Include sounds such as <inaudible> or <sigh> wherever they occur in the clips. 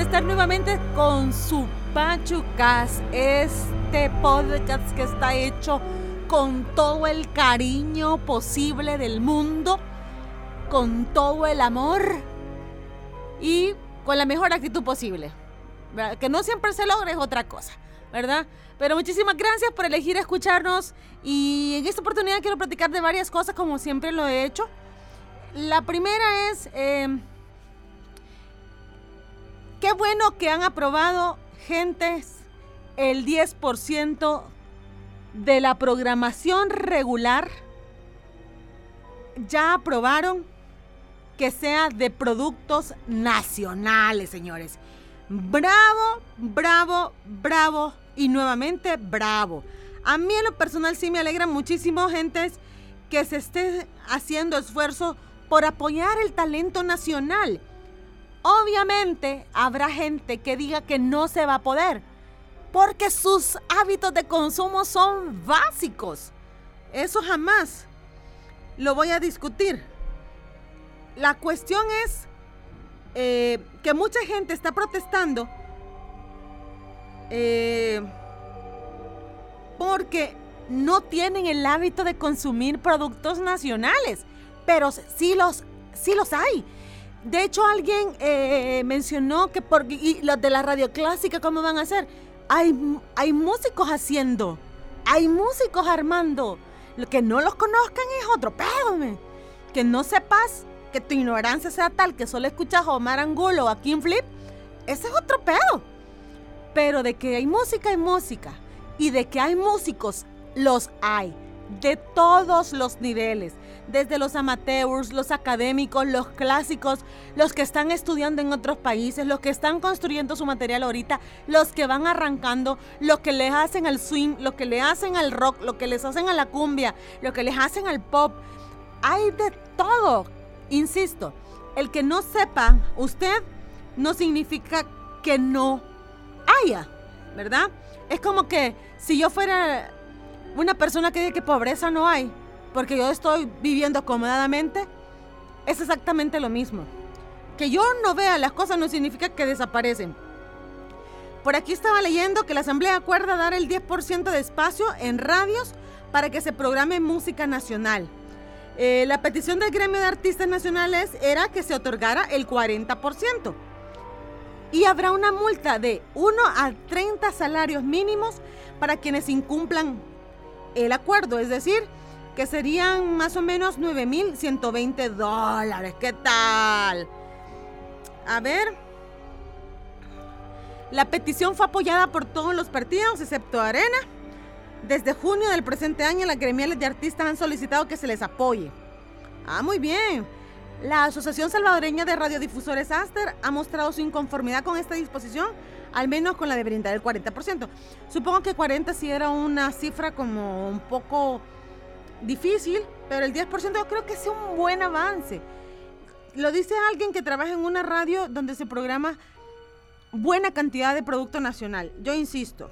estar nuevamente con su Pachucas, este podcast que está hecho con todo el cariño posible del mundo, con todo el amor y con la mejor actitud posible. Que no siempre se logre es otra cosa, ¿verdad? Pero muchísimas gracias por elegir escucharnos y en esta oportunidad quiero platicar de varias cosas como siempre lo he hecho. La primera es, eh, qué bueno que han aprobado gentes el 10% de la programación regular. Ya aprobaron que sea de productos nacionales, señores. Bravo, bravo, bravo y nuevamente bravo. A mí en lo personal sí me alegra muchísimo, gentes, que se esté haciendo esfuerzo por apoyar el talento nacional. Obviamente habrá gente que diga que no se va a poder, porque sus hábitos de consumo son básicos. Eso jamás lo voy a discutir. La cuestión es eh, que mucha gente está protestando eh, porque no tienen el hábito de consumir productos nacionales pero sí los, sí los hay. De hecho, alguien eh, mencionó que por, y los de la radio clásica, ¿cómo van a hacer? Hay, hay músicos haciendo, hay músicos armando. Lo que no los conozcan es otro pedo, Que no sepas que tu ignorancia sea tal que solo escuchas a Omar Angulo o a Kim Flip, ese es otro pedo. Pero de que hay música, hay música. Y de que hay músicos, los hay. De todos los niveles desde los amateurs, los académicos, los clásicos, los que están estudiando en otros países, los que están construyendo su material ahorita, los que van arrancando, los que les hacen al swing, los que le hacen al rock, lo que les hacen a la cumbia, lo que les hacen al pop. Hay de todo. Insisto, el que no sepa usted no significa que no haya, ¿verdad? Es como que si yo fuera una persona que dice que pobreza no hay, porque yo estoy viviendo acomodadamente, es exactamente lo mismo. Que yo no vea las cosas no significa que desaparecen. Por aquí estaba leyendo que la Asamblea acuerda dar el 10% de espacio en radios para que se programe música nacional. Eh, la petición del gremio de artistas nacionales era que se otorgara el 40%. Y habrá una multa de 1 a 30 salarios mínimos para quienes incumplan el acuerdo. Es decir, que serían más o menos 9.120 dólares. ¿Qué tal? A ver. La petición fue apoyada por todos los partidos, excepto Arena. Desde junio del presente año, las gremiales de artistas han solicitado que se les apoye. Ah, muy bien. La Asociación Salvadoreña de Radiodifusores Aster ha mostrado su inconformidad con esta disposición, al menos con la de brindar el 40%. Supongo que 40 sí era una cifra como un poco difícil, pero el 10% yo creo que es un buen avance. Lo dice alguien que trabaja en una radio donde se programa buena cantidad de producto nacional. Yo insisto,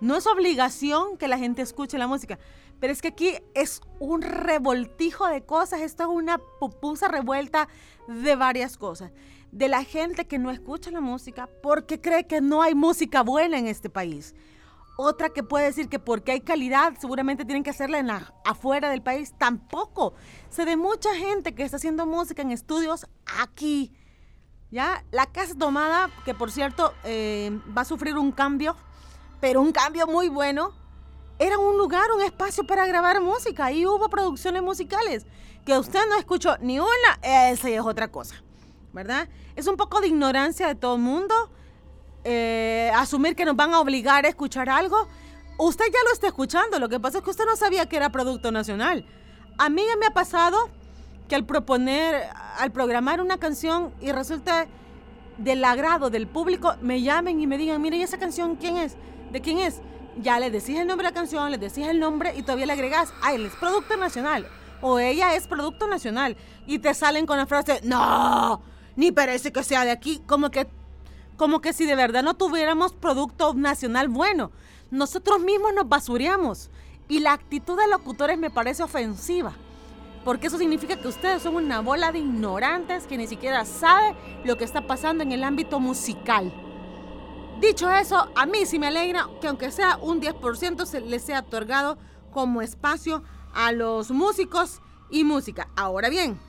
no es obligación que la gente escuche la música, pero es que aquí es un revoltijo de cosas, esto es una pupusa revuelta de varias cosas. De la gente que no escucha la música porque cree que no hay música buena en este país otra que puede decir que porque hay calidad, seguramente tienen que hacerla en la, afuera del país. Tampoco. Se de mucha gente que está haciendo música en estudios aquí. Ya, la Casa Tomada, que por cierto eh, va a sufrir un cambio, pero un cambio muy bueno. Era un lugar, un espacio para grabar música. Ahí hubo producciones musicales. Que usted no escuchó ni una, esa es otra cosa. ¿Verdad? Es un poco de ignorancia de todo el mundo eh, asumir que nos van a obligar a escuchar algo. Usted ya lo está escuchando, lo que pasa es que usted no sabía que era producto nacional. A mí ya me ha pasado que al proponer, al programar una canción y resulta del agrado del público, me llamen y me digan, mire, ¿y esa canción quién es? ¿De quién es? Ya le decís el nombre de la canción, le decís el nombre y todavía le agregás, ah, él es producto nacional. O ella es producto nacional. Y te salen con la frase, no, ni parece que sea de aquí. Como que como que si de verdad no tuviéramos producto nacional bueno. Nosotros mismos nos basureamos y la actitud de locutores me parece ofensiva. porque eso significa que ustedes son una bola de ignorantes que ni siquiera sabe lo que está pasando en el ámbito musical. Dicho eso, a mí sí me alegra que aunque sea un 10% se les sea otorgado como espacio a los músicos y música. Ahora bien,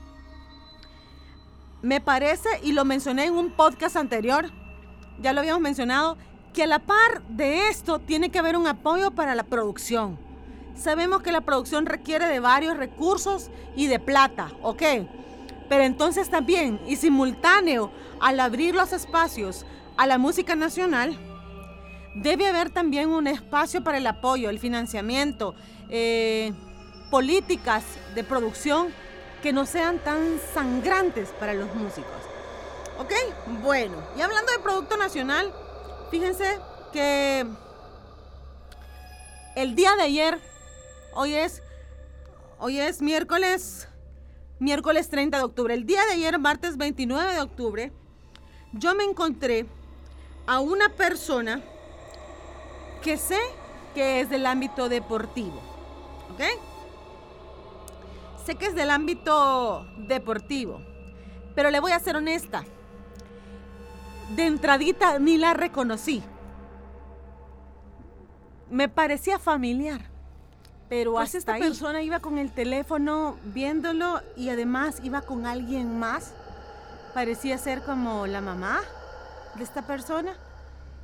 me parece, y lo mencioné en un podcast anterior, ya lo habíamos mencionado, que a la par de esto tiene que haber un apoyo para la producción. Sabemos que la producción requiere de varios recursos y de plata, ¿ok? Pero entonces también, y simultáneo al abrir los espacios a la música nacional, debe haber también un espacio para el apoyo, el financiamiento, eh, políticas de producción que no sean tan sangrantes para los músicos. ¿Ok? Bueno, y hablando de Producto Nacional, fíjense que el día de ayer Hoy es, hoy es miércoles, miércoles 30 de octubre. El día de ayer, martes 29 de octubre, yo me encontré a una persona que sé que es del ámbito deportivo. ¿Ok? Sé que es del ámbito deportivo. Pero le voy a ser honesta. De entradita ni la reconocí. Me parecía familiar. Pero pues esta persona iba con el teléfono viéndolo y además iba con alguien más. Parecía ser como la mamá de esta persona.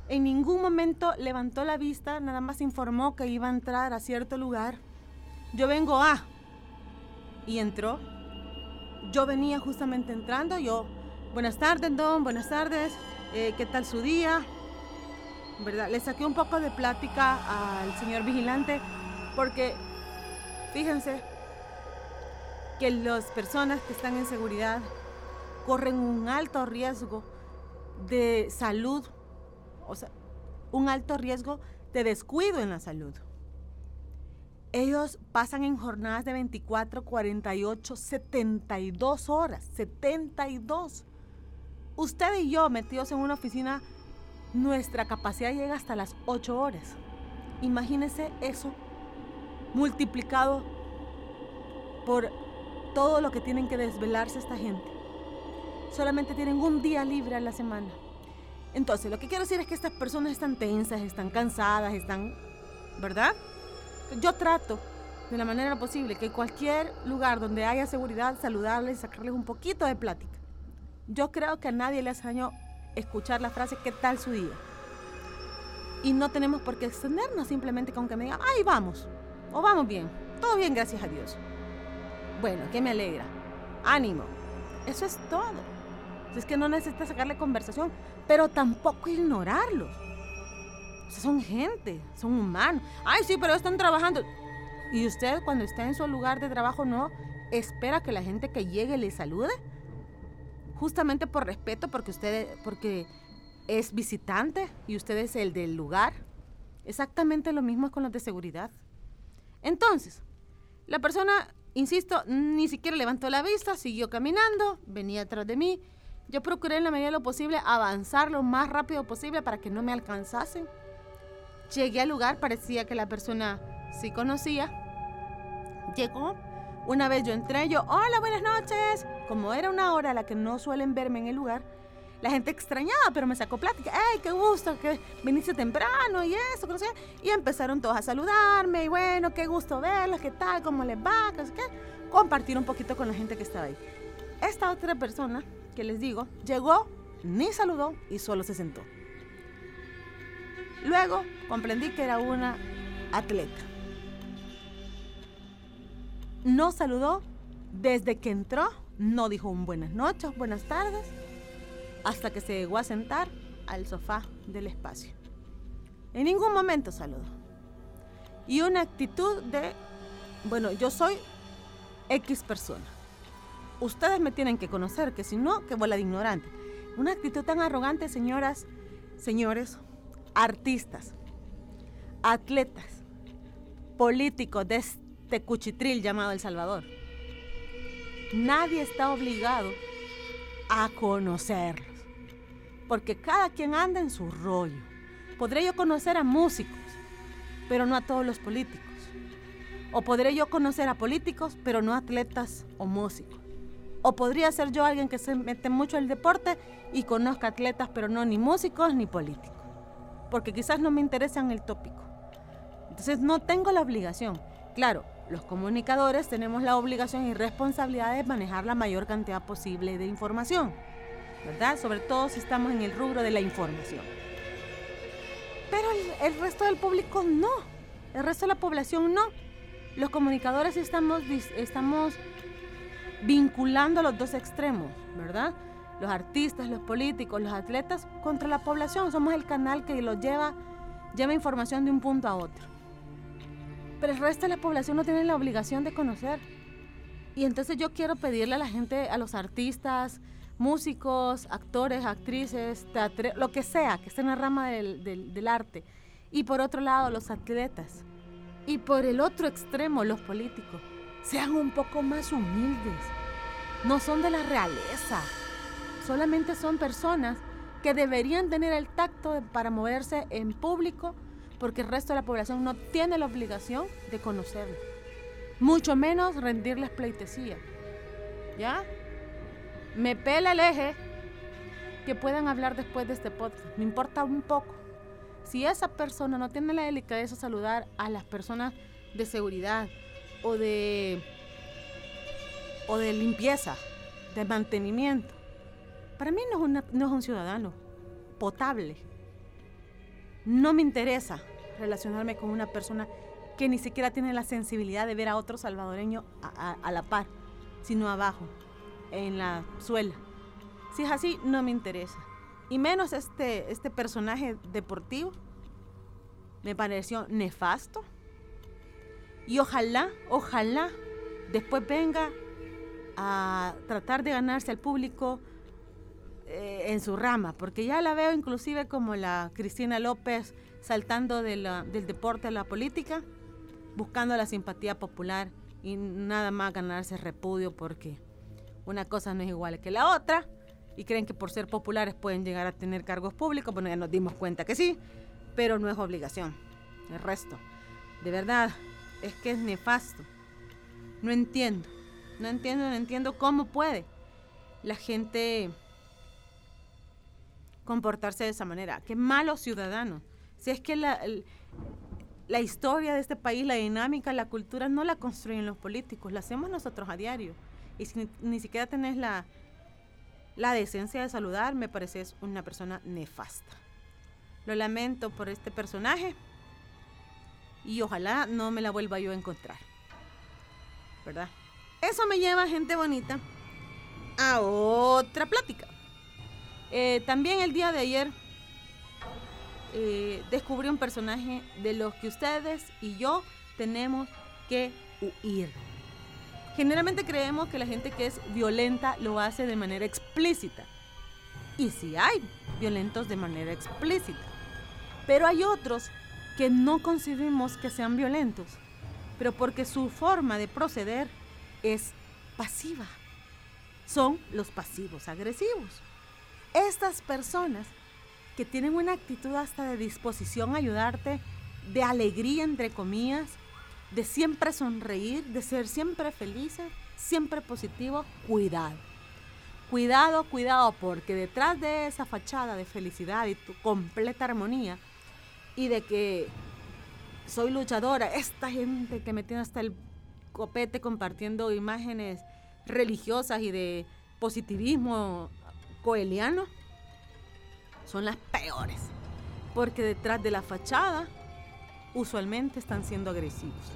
En ningún momento levantó la vista, nada más informó que iba a entrar a cierto lugar. Yo vengo a... Y entró. Yo venía justamente entrando, yo... Buenas tardes, don, buenas tardes. Eh, ¿Qué tal su día? ¿Verdad? Le saqué un poco de plática al señor vigilante porque fíjense que las personas que están en seguridad corren un alto riesgo de salud, o sea, un alto riesgo de descuido en la salud. Ellos pasan en jornadas de 24, 48, 72 horas, 72. Usted y yo metidos en una oficina, nuestra capacidad llega hasta las 8 horas. Imagínese eso multiplicado por todo lo que tienen que desvelarse esta gente. Solamente tienen un día libre a la semana. Entonces, lo que quiero decir es que estas personas están tensas, están cansadas, están, ¿verdad? Yo trato de la manera posible que cualquier lugar donde haya seguridad, saludarles, sacarles un poquito de plática. Yo creo que a nadie le hace daño escuchar la frase ¿qué tal su día? Y no tenemos por qué extendernos simplemente con que me digan, ¡ay, vamos! ¿O vamos bien? Todo bien, gracias a Dios. Bueno, que me alegra. Ánimo. Eso es todo. Es que no necesitas sacarle conversación, pero tampoco ignorarlos. Sea, son gente, son humanos. Ay, sí, pero están trabajando. Y usted cuando está en su lugar de trabajo no espera que la gente que llegue le salude. Justamente por respeto, porque usted, porque es visitante y usted es el del lugar. Exactamente lo mismo es con los de seguridad. Entonces, la persona, insisto, ni siquiera levantó la vista, siguió caminando, venía atrás de mí. Yo procuré en la medida de lo posible avanzar lo más rápido posible para que no me alcanzasen. Llegué al lugar, parecía que la persona sí conocía. Llegó. Una vez yo entré, yo, hola, buenas noches. Como era una hora a la que no suelen verme en el lugar, la gente extrañaba, pero me sacó plática. ¡Ay, qué gusto que viniste temprano y eso! Que Y empezaron todos a saludarme y bueno, qué gusto verlos, qué tal, cómo les va, qué, qué. Compartir un poquito con la gente que estaba ahí. Esta otra persona, que les digo, llegó, ni saludó y solo se sentó. Luego comprendí que era una atleta. No saludó desde que entró, no dijo un buenas noches, buenas tardes hasta que se llegó a sentar al sofá del espacio. En ningún momento saludó. Y una actitud de, bueno, yo soy X persona. Ustedes me tienen que conocer, que si no, que bola de ignorante. Una actitud tan arrogante, señoras, señores, artistas, atletas, políticos de este cuchitril llamado El Salvador. Nadie está obligado a conocerlo porque cada quien anda en su rollo. Podré yo conocer a músicos, pero no a todos los políticos. O podré yo conocer a políticos, pero no atletas o músicos. O podría ser yo alguien que se mete mucho en el deporte y conozca atletas, pero no ni músicos ni políticos. Porque quizás no me interesan el tópico. Entonces no tengo la obligación. Claro, los comunicadores tenemos la obligación y responsabilidad de manejar la mayor cantidad posible de información, ¿verdad? Sobre todo si estamos en el rubro de la información. Pero el, resto del público no, el resto de la población no. Los comunicadores estamos, estamos vinculando los dos extremos, ¿verdad? Los artistas, los políticos, los atletas contra la población. Somos el canal que los lleva, lleva información de un punto a otro. Pero el resto de la población no tiene la obligación de conocer. Y entonces yo quiero pedirle a la gente, a los artistas, músicos, actores, actrices, teatro, lo que sea, que esté en la rama del, del arte. Y por otro lado, los atletas. Y por el otro extremo, los políticos. Sean un poco más humildes. No son de la realeza. Solamente son personas que deberían tener el tacto para moverse en público porque el resto de la población no tiene la obligación de conocerlo. Mucho menos rendirles pleitesía. ¿Ya? Me pela el eje que puedan hablar después de este podcast. Me importa un poco. Si esa persona no tiene la delicadeza de saludar a las personas de seguridad o de o de limpieza, de mantenimiento, para mí no es, no es un ciudadano potable. No me interesa relacionarme con una persona que ni siquiera tiene la sensibilidad de ver a otro salvadoreño a, la par, sino abajo, en la suela. Si es así, no me interesa. Y menos este, este personaje deportivo. Me pareció nefasto. Y ojalá, ojalá, después venga a tratar de ganarse al público eh, en su rama, porque ya la veo inclusive como la Cristina López saltando del deporte a la política, buscando la simpatía popular y nada más ganarse repudio porque una cosa no es igual que la otra y creen que por ser populares pueden llegar a tener cargos públicos, bueno, ya nos dimos cuenta que sí, pero no es obligación. El resto, de verdad, es que es nefasto. No entiendo, no entiendo, no entiendo cómo puede la gente comportarse de esa manera. Qué malos ciudadanos. Si es que la, la historia de este país, la dinámica, la cultura, no la construyen los políticos, la hacemos nosotros a diario. Y si ni, siquiera tenés la, la decencia de saludar, me pareces una persona nefasta. Lo lamento por este personaje y ojalá no me la vuelva yo a encontrar. ¿Verdad? Eso me lleva, gente bonita, a otra plática. Eh, también el día de ayer eh, descubrí un personaje de los que ustedes y yo tenemos que huir. Generalmente creemos que la gente que es violenta lo hace de manera explícita. Y sí hay violentos de manera explícita. Pero hay otros que no concebimos que sean violentos, pero porque su forma de proceder es pasiva. Son los pasivos agresivos. Estas personas que tienen una actitud hasta de disposición a ayudarte, de alegría entre comillas, de siempre sonreír, de ser siempre felices, siempre positivo, cuidado. Cuidado, cuidado, porque detrás de esa fachada de felicidad y tu completa armonía y de que soy luchadora, esta gente que me tiene hasta el copete compartiendo imágenes religiosas y de positivismo coeliano son las peores, porque detrás de la fachada usualmente están siendo agresivos.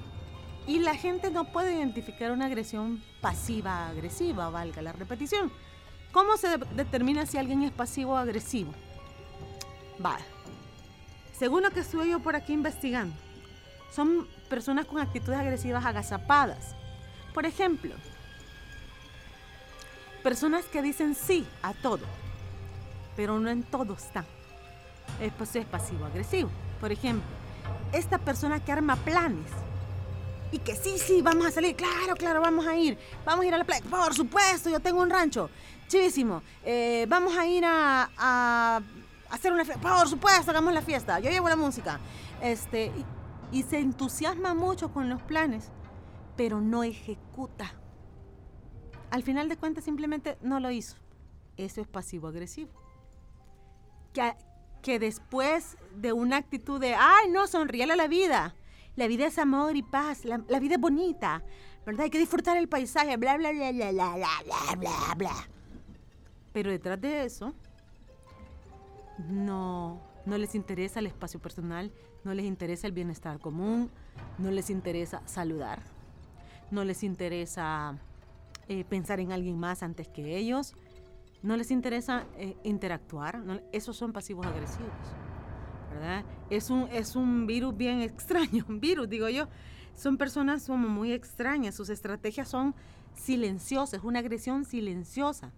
Y la gente no puede identificar una agresión pasiva-agresiva, valga la repetición. ¿Cómo se determina si alguien es pasivo o agresivo? Vale. Según lo que estuve yo por aquí investigando, son personas con actitudes agresivas agazapadas. Por ejemplo, Personas que dicen sí a todo, pero no en todo están. Pues es pasivo-agresivo. Por ejemplo, esta persona que arma planes y que sí, sí, vamos a salir, claro, claro, vamos a ir, vamos a ir a la playa, por supuesto, yo tengo un rancho, chivísimo, eh, vamos a ir a, a, hacer una fiesta, por supuesto, hagamos la fiesta, yo llevo la música, este, y se entusiasma mucho con los planes pero no ejecuta. Al final de cuentas simplemente no lo hizo. Eso es pasivo-agresivo. Que, después de una actitud de, ay, no, sonríele a la vida. La vida es amor y paz, la, la vida es bonita, ¿verdad? Hay que disfrutar el paisaje, bla, bla, bla, bla, bla, bla, bla, bla. Pero detrás de eso, no, no les interesa el espacio personal, no les interesa el bienestar común, no les interesa saludar, no les interesa eh, pensar en alguien más antes que ellos, no les interesa eh, interactuar, esos son pasivos agresivos, ¿verdad? Es un, es un virus bien <laughs> extraño, un virus, digo yo. Son personas como muy extrañas, sus estrategias son silenciosas, una agresión silenciosa.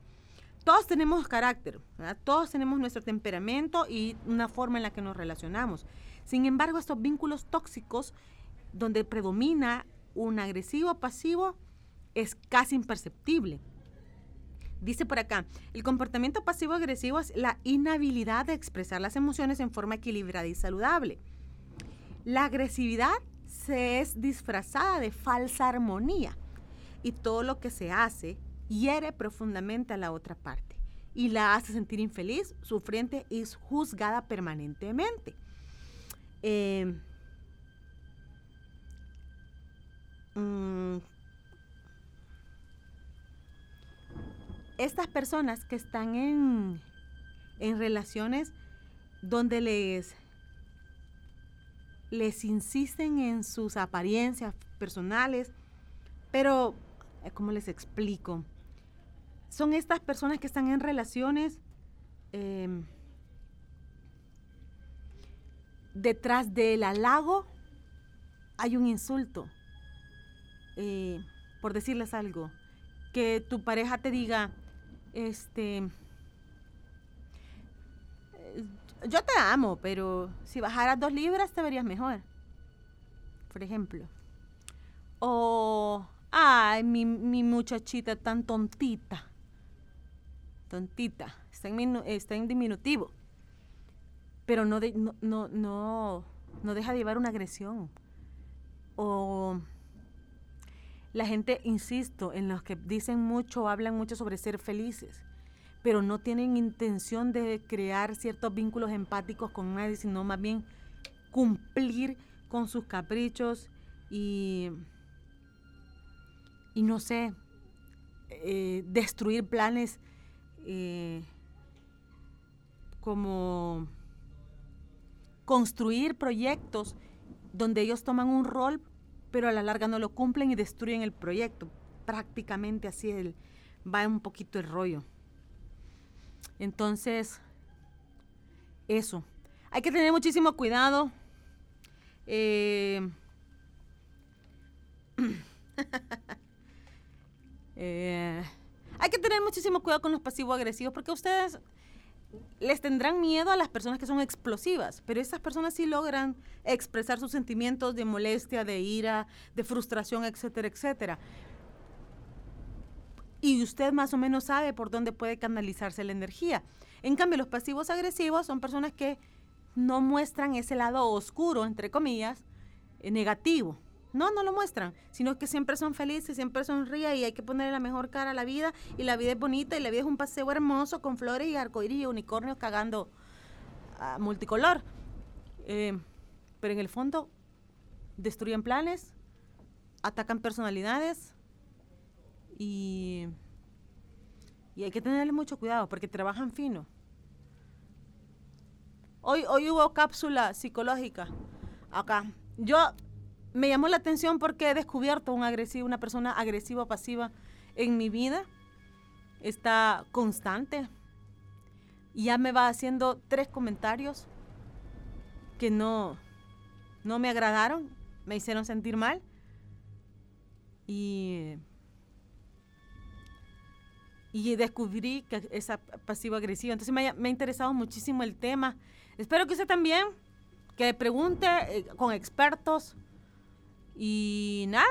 Todos tenemos carácter, todos tenemos nuestro temperamento y una forma en la que nos relacionamos. Sin embargo, estos vínculos tóxicos, donde predomina un agresivo pasivo, es casi imperceptible. Dice por acá, el comportamiento pasivo-agresivo es la inhabilidad de expresar las emociones en forma equilibrada y saludable. La agresividad se es disfrazada de falsa armonía y todo lo que se hace hiere profundamente a la otra parte y la hace sentir infeliz, sufriente y juzgada permanentemente. Eh, mm, estas personas que están en, en relaciones donde les, les insisten en sus apariencias personales, pero, eh, ¿cómo les explico? Son estas personas que están en relaciones em, detrás del halago hay un insulto. Eh, por decirles algo, que tu pareja te diga, este, yo te amo, pero si bajaras dos libras te verías mejor, por ejemplo. O, ay, mi, mi muchachita tan tontita, tontita, está en, está en diminutivo, pero no, no, no, no, no deja de llevar una agresión. O la gente, insisto, en los que dicen mucho, hablan mucho sobre ser felices, pero no tienen intención de crear ciertos vínculos empáticos con nadie, sino más bien cumplir con sus caprichos y, y no sé, eh, destruir planes eh, como construir proyectos donde ellos toman un rol pero a la larga no lo cumplen y destruyen el proyecto. Prácticamente así el, va un poquito el rollo. Entonces, eso. Hay que tener muchísimo cuidado. Eh, <clears throat> eh, hay que tener muchísimo cuidado con los pasivos agresivos porque ustedes les tendrán miedo a las personas que son explosivas, pero esas personas sí logran expresar sus sentimientos de molestia, de ira, de frustración, etcétera, etcétera. Y usted más o menos sabe por dónde puede canalizarse la energía. En cambio, los pasivos agresivos son personas que no muestran ese lado oscuro, entre comillas, eh, negativo. No, no lo muestran, sino que siempre son felices, siempre sonríen y hay que ponerle la mejor cara a la vida y la vida es bonita y la vida es un paseo hermoso con flores y arcoíris y unicornios cagando a multicolor. Eh, pero en el fondo destruyen planes, atacan personalidades y, y hay que tenerle mucho cuidado porque trabajan fino. Hoy, hoy hubo cápsula psicológica acá. Yo me llamó la atención porque he descubierto un agresivo, una persona agresiva pasiva en mi vida. Está constante. Y ya me va haciendo tres comentarios que no, no me agradaron, me hicieron sentir mal. Y, y descubrí que esa pasiva agresiva. Entonces me, me ha interesado muchísimo el tema. Espero que usted también, que pregunte eh, con expertos y nada,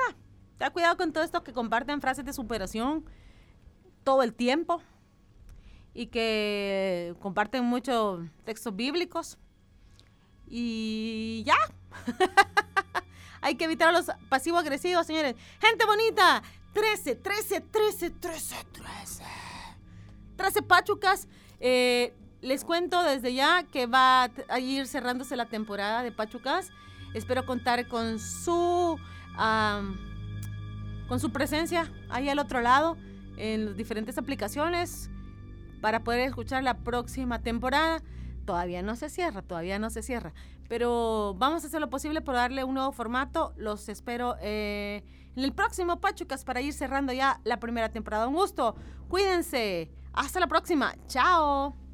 ten cuidado con todo esto que comparten frases de superación todo el tiempo y que comparten muchos textos bíblicos. Y ya. <laughs> Hay que evitar los pasivo-agresivos, señores. Gente bonita, 13, 13, 13, 13, 13. 13 Pachucas. Eh, les cuento desde ya que va a ir cerrándose la temporada de Pachucas. Espero contar con su, con su presencia ahí al otro lado en las diferentes aplicaciones para poder escuchar la próxima temporada. Todavía no se cierra, todavía no se cierra, pero vamos a hacer lo posible por darle un nuevo formato. Los espero eh, en el próximo Pachucas para ir cerrando ya la primera temporada. Un gusto, cuídense. Hasta la próxima. Chao.